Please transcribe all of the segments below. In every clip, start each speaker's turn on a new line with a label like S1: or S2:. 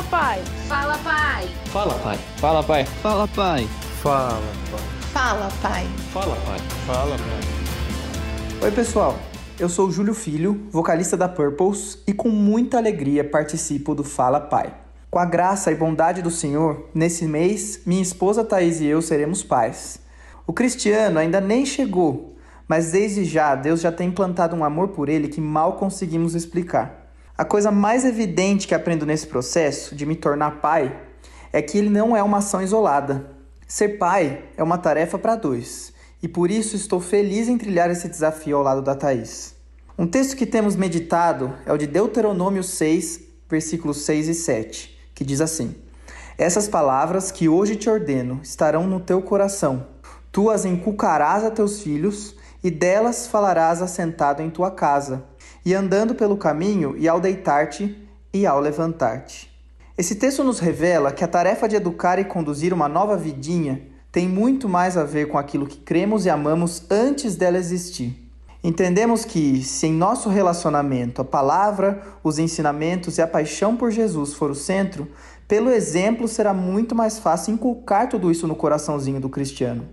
S1: Fala, pai.
S2: Fala, pai.
S3: Fala, pai. Fala, pai.
S4: Fala, pai.
S5: Fala, pai.
S6: Fala, pai.
S3: Fala, pai.
S5: Fala, pai.
S7: Oi, pessoal. Eu sou o Júlio Filho, vocalista da Purples, e com muita alegria participo do Fala Pai. Com a graça e bondade do Senhor, nesse mês, minha esposa Thaís e eu seremos pais. O Cristiano ainda nem chegou, mas desde já Deus já tem implantado um amor por ele que mal conseguimos explicar. A coisa mais evidente que aprendo nesse processo de me tornar pai é que ele não é uma ação isolada. Ser pai é uma tarefa para dois, e por isso estou feliz em trilhar esse desafio ao lado da Thaís. Um texto que temos meditado é o de Deuteronômio 6, versículos 6 e 7, que diz assim: Essas palavras que hoje te ordeno estarão no teu coração. Tu as inculcarás a teus filhos, e delas falarás assentado em tua casa, e andando pelo caminho, e ao deitar-te e ao levantar-te. Esse texto nos revela que a tarefa de educar e conduzir uma nova vidinha tem muito mais a ver com aquilo que cremos e amamos antes dela existir. Entendemos que, se em nosso relacionamento a palavra, os ensinamentos e a paixão por Jesus for o centro, pelo exemplo será muito mais fácil inculcar tudo isso no coraçãozinho do cristiano.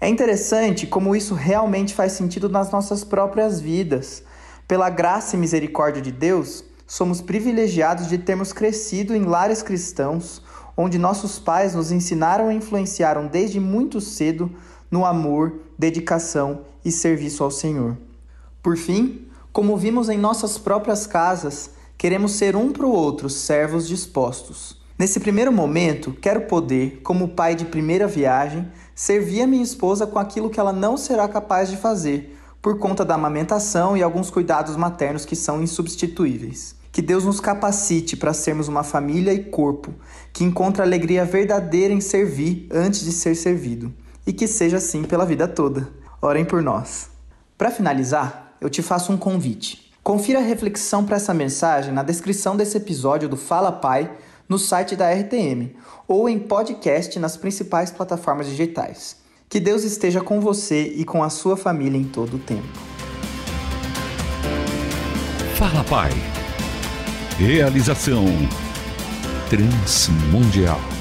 S7: É interessante como isso realmente faz sentido nas nossas próprias vidas. Pela graça e misericórdia de Deus, somos privilegiados de termos crescido em lares cristãos, onde nossos pais nos ensinaram e influenciaram desde muito cedo no amor, dedicação e serviço ao Senhor. Por fim, como vimos em nossas próprias casas, queremos ser um para o outro servos dispostos. Nesse primeiro momento, quero poder, como pai de primeira viagem, servir a minha esposa com aquilo que ela não será capaz de fazer, por conta da amamentação e alguns cuidados maternos que são insubstituíveis. Que Deus nos capacite para sermos uma família e corpo que encontra alegria verdadeira em servir antes de ser servido, e que seja assim pela vida toda. Orem por nós. Para finalizar, eu te faço um convite. Confira a reflexão para essa mensagem na descrição desse episódio do Fala Pai no site da RTM ou em podcast nas principais plataformas digitais. Que Deus esteja com você e com a sua família em todo o tempo.
S8: Fala Pai. Realização Transmundial.